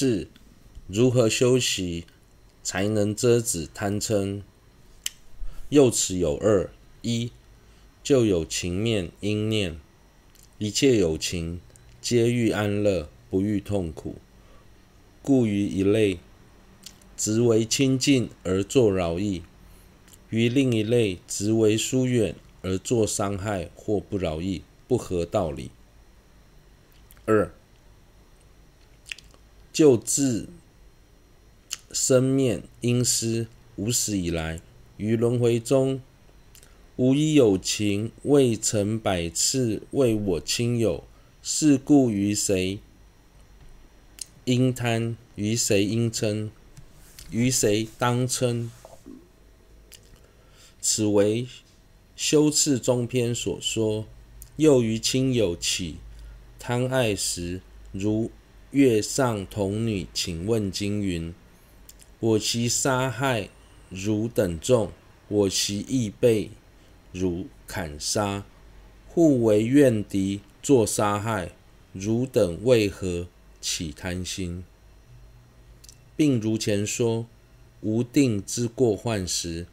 四、如何修习才能遮止贪嗔？又此有二：一、就有情面应念，一切有情皆欲安乐，不欲痛苦，故于一类，执为亲近而作饶益；于另一类，执为疏远而作伤害或不饶益，不合道理。二、就自生面应思，无始以来，于轮回中，无一有情未曾百次为我亲友，是故于谁应贪？于谁应嗔？于谁当嗔？此为修次中篇所说。又于亲友起贪爱时，如月上童女请问经云：“我昔杀害汝等众，我昔亦被汝砍杀，互为怨敌，作杀害。汝等为何起贪心？”并如前说，无定之过患时，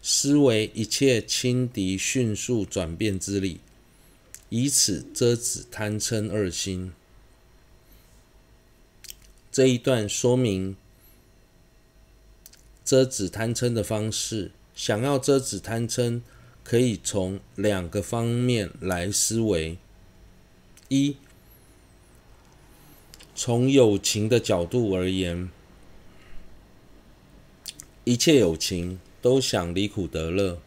思惟一切轻敌迅速转变之理，以此遮止贪嗔二心。这一段说明遮止贪嗔的方式。想要遮止贪嗔，可以从两个方面来思维：一，从友情的角度而言。一切友情都想离苦得乐，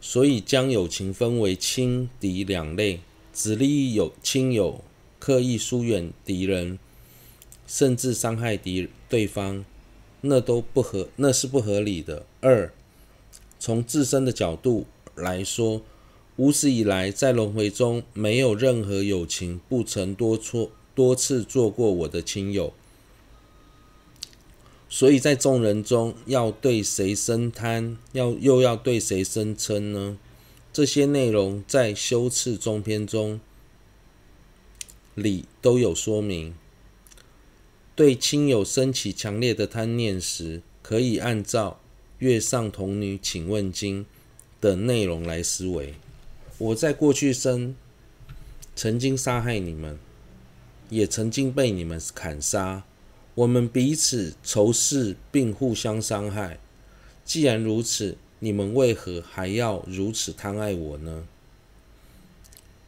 所以将友情分为亲敌两类，只利益有亲友，刻意疏远敌人，甚至伤害敌对方，那都不合，那是不合理的。二，从自身的角度来说，无始以来在轮回中，没有任何友情不曾多错多次做过我的亲友。所以在众人中，要对谁生贪，要又要对谁生嗔呢？这些内容在修次中篇中里都有说明。对亲友升起强烈的贪念时，可以按照《月上童女请问经》的内容来思维：我在过去生曾经杀害你们，也曾经被你们砍杀。我们彼此仇视并互相伤害。既然如此，你们为何还要如此贪爱我呢？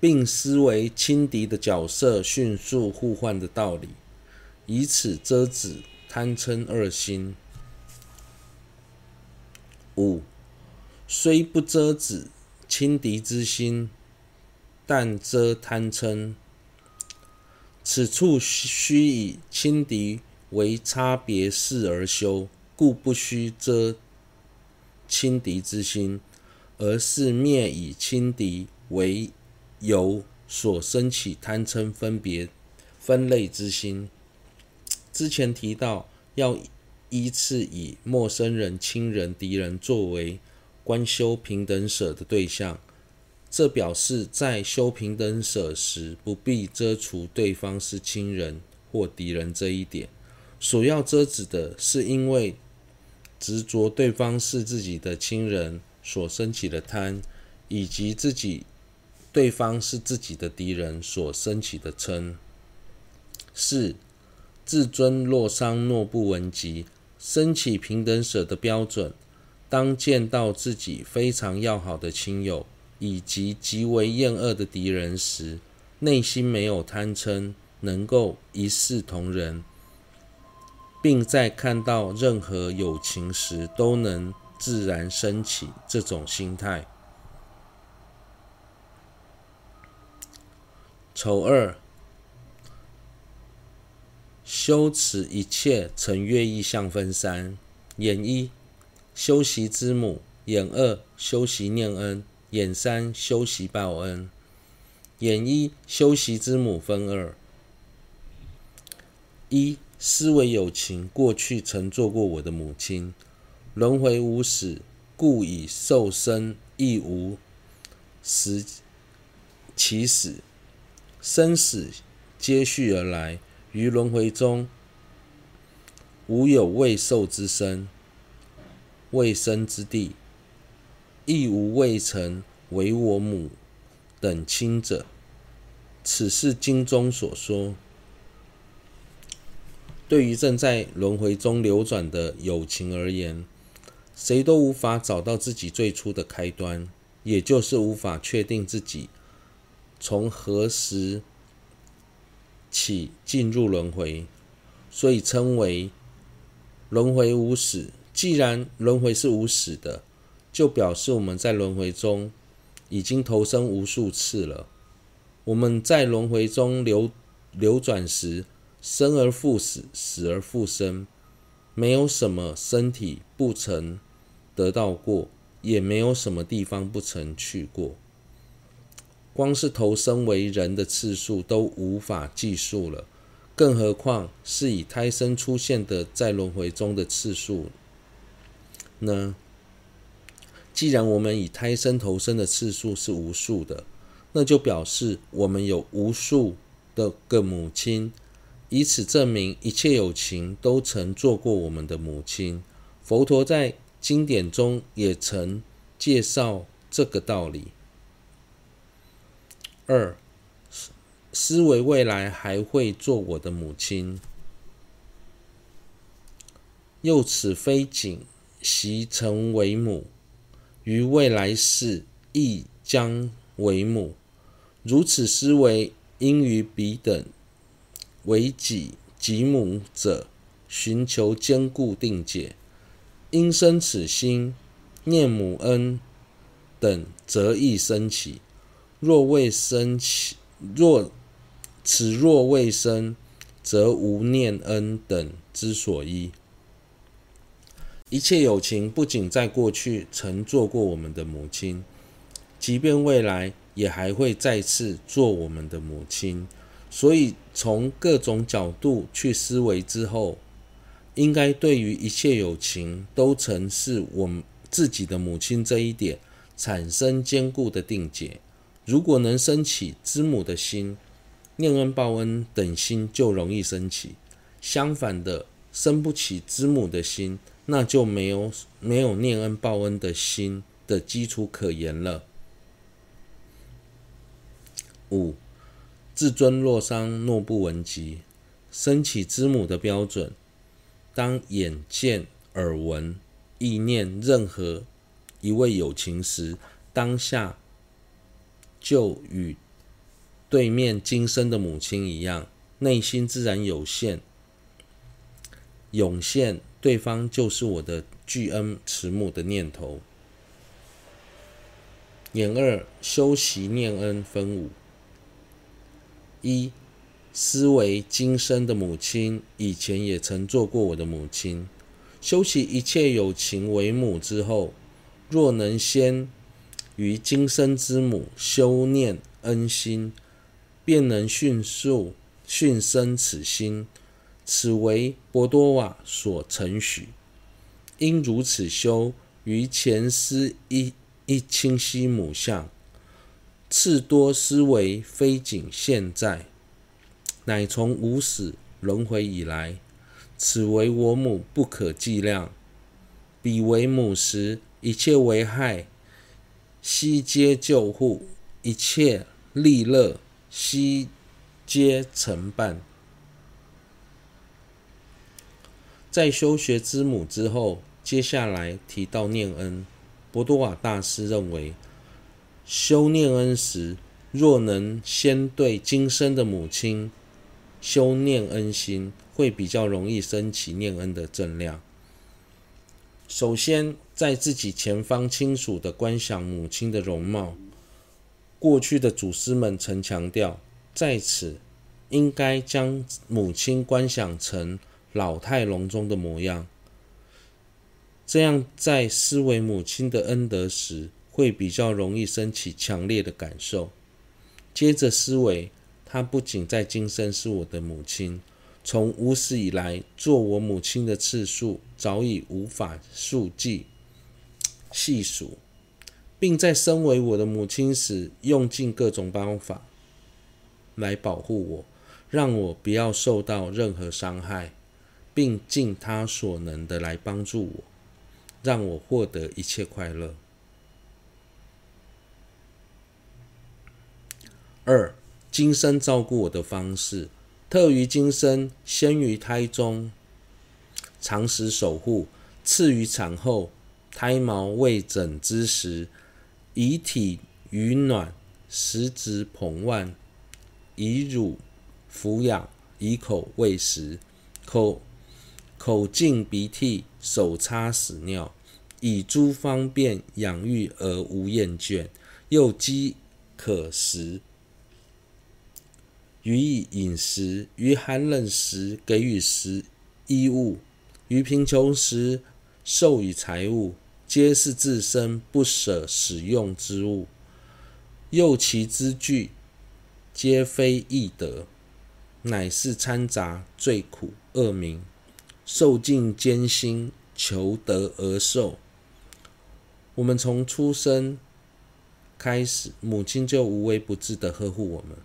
并思维轻敌的角色迅速互换的道理，以此遮止贪嗔二心。五，虽不遮止轻敌之心，但遮贪嗔。此处须以轻敌。为差别事而修，故不须遮轻敌之心，而是灭以轻敌为由所生起贪嗔分别分类之心。之前提到要依次以陌生人、亲人、敌人作为观修平等舍的对象，这表示在修平等舍时，不必遮除对方是亲人或敌人这一点。所要遮止的是，因为执着对方是自己的亲人所升起的贪，以及自己对方是自己的敌人所升起的嗔。四，自尊若伤诺不闻及，生起平等舍的标准，当见到自己非常要好的亲友以及极为厌恶的敌人时，内心没有贪嗔，能够一视同仁。并在看到任何友情时，都能自然升起这种心态。丑二，修持一切尘悦意相分三：眼一，修习之母；眼二，修习念恩；眼三，修习报恩。眼一，修习之母分二：一。思维有情过去曾做过我的母亲，轮回无始，故以受生亦无。时起始，生死皆续而来，于轮回中无有未受之身、未生之地，亦无未曾为我母等亲者。此是经中所说。对于正在轮回中流转的有情而言，谁都无法找到自己最初的开端，也就是无法确定自己从何时起进入轮回，所以称为轮回无始。既然轮回是无始的，就表示我们在轮回中已经投生无数次了。我们在轮回中流流转时，生而复死，死而复生，没有什么身体不曾得到过，也没有什么地方不曾去过。光是投生为人的次数都无法计数了，更何况是以胎生出现的在轮回中的次数呢？既然我们以胎生投生的次数是无数的，那就表示我们有无数的个母亲。以此证明，一切有情都曾做过我们的母亲。佛陀在经典中也曾介绍这个道理。二，思维未来还会做我的母亲，又此非仅习成为母，于未来世亦将为母。如此思维，应于彼等。为己及母者，寻求坚固定解，因生此心，念母恩等，则易生起；若未生起，若此若未生，则无念恩等之所依。一切有情不仅在过去曾做过我们的母亲，即便未来也还会再次做我们的母亲。所以，从各种角度去思维之后，应该对于一切有情都曾是我们自己的母亲这一点产生坚固的定解。如果能升起知母的心，念恩报恩等心就容易升起；相反的，生不起知母的心，那就没有没有念恩报恩的心的基础可言了。五。自尊若伤，诺不闻及。升起知母的标准，当眼见、耳闻、意念任何一位有情时，当下就与对面今生的母亲一样，内心自然有现涌现，对方就是我的巨恩慈母的念头。眼二修习念恩分五。一、思维今生的母亲以前也曾做过我的母亲。修习一切有情为母之后，若能先于今生之母修念恩心，便能迅速迅生此心。此为博多瓦所承许。应如此修，于前思一一清晰母相。次多思维，非仅现在，乃从无始轮回以来，此为我母不可计量。彼为母时，一切为害悉皆救护，一切利乐悉皆承办。在修学之母之后，接下来提到念恩，博多瓦大师认为。修念恩时，若能先对今生的母亲修念恩心，会比较容易升起念恩的正量。首先，在自己前方清楚地观想母亲的容貌。过去的祖师们曾强调，在此应该将母亲观想成老态龙钟的模样，这样在思维母亲的恩德时，会比较容易升起强烈的感受。接着思维，她不仅在今生是我的母亲，从无始以来做我母亲的次数早已无法数计细数，并在身为我的母亲时，用尽各种方法来保护我，让我不要受到任何伤害。并尽他所能的来帮助我，让我获得一切快乐。二、今生照顾我的方式，特于今生先于胎中，常时守护；次于产后，胎毛未整之时，以体予暖，食指捧腕，以乳抚养，以口喂食，口口净鼻涕，手擦屎尿，以诸方便养育而无厌倦，又饥渴时，予以饮食；于寒冷时给予食衣物；于贫穷时授予财物，皆是自身不舍使用之物。又其之具，皆非易得，乃是掺杂罪苦恶名，受尽艰辛，求得而受。我们从出生开始，母亲就无微不至的呵护我们。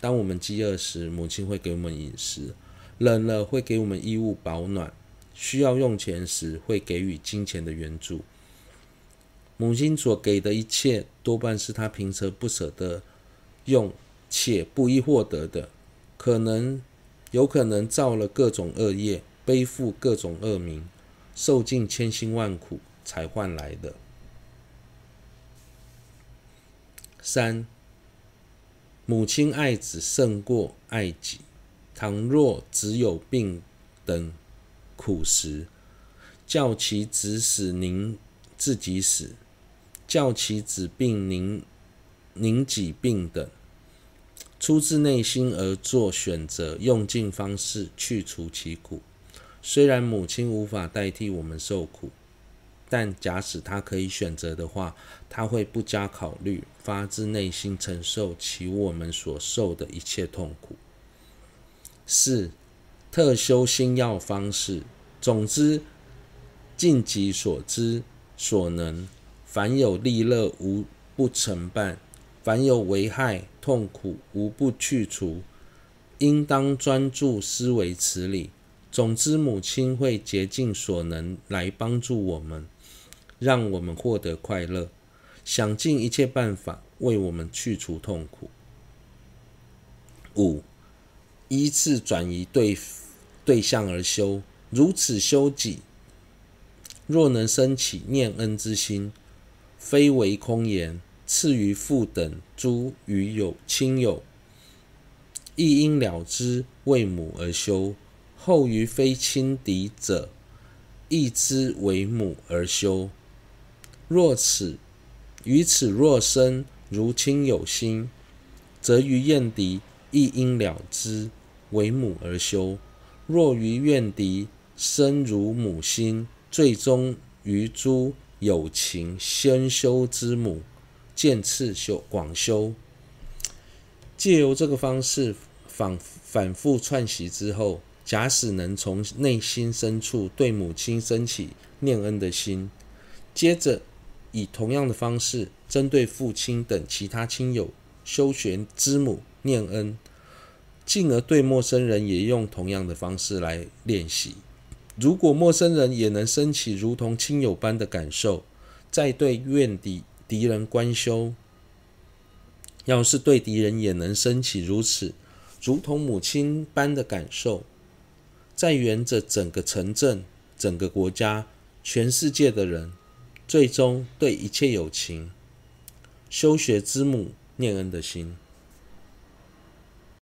当我们饥饿时，母亲会给我们饮食；冷了会给我们衣物保暖；需要用钱时，会给予金钱的援助。母亲所给的一切，多半是她平时不舍得用且不易获得的，可能有可能造了各种恶业，背负各种恶名，受尽千辛万苦才换来的。三。母亲爱子胜过爱己。倘若子有病等苦时，教其子死您自己死；教其子病您您己病等，出自内心而做选择，用尽方式去除其苦。虽然母亲无法代替我们受苦。但假使他可以选择的话，他会不加考虑，发自内心承受起我们所受的一切痛苦。四、特修心要方式。总之，尽己所知所能，凡有利乐无不承办，凡有危害痛苦无不去除。应当专注思维此理。总之，母亲会竭尽所能来帮助我们。让我们获得快乐，想尽一切办法为我们去除痛苦。五，依次转移对对象而修，如此修己，若能生起念恩之心，非为空言。次于父等诸与友亲友，亦应了之为母而修；后于非亲敌者，亦之为母而修。若此于此若生如亲有心，则于怨敌亦应了之为母而修；若于怨敌生如母心，最终于诸有情先修之母，渐次修广修。借由这个方式反反复串习之后，假使能从内心深处对母亲升起念恩的心，接着。以同样的方式，针对父亲等其他亲友修玄之母念恩，进而对陌生人也用同样的方式来练习。如果陌生人也能升起如同亲友般的感受，再对怨敌敌人观修。要是对敌人也能升起如此如同母亲般的感受，再沿着整个城镇、整个国家、全世界的人。最终对一切有情修学之母念恩的心。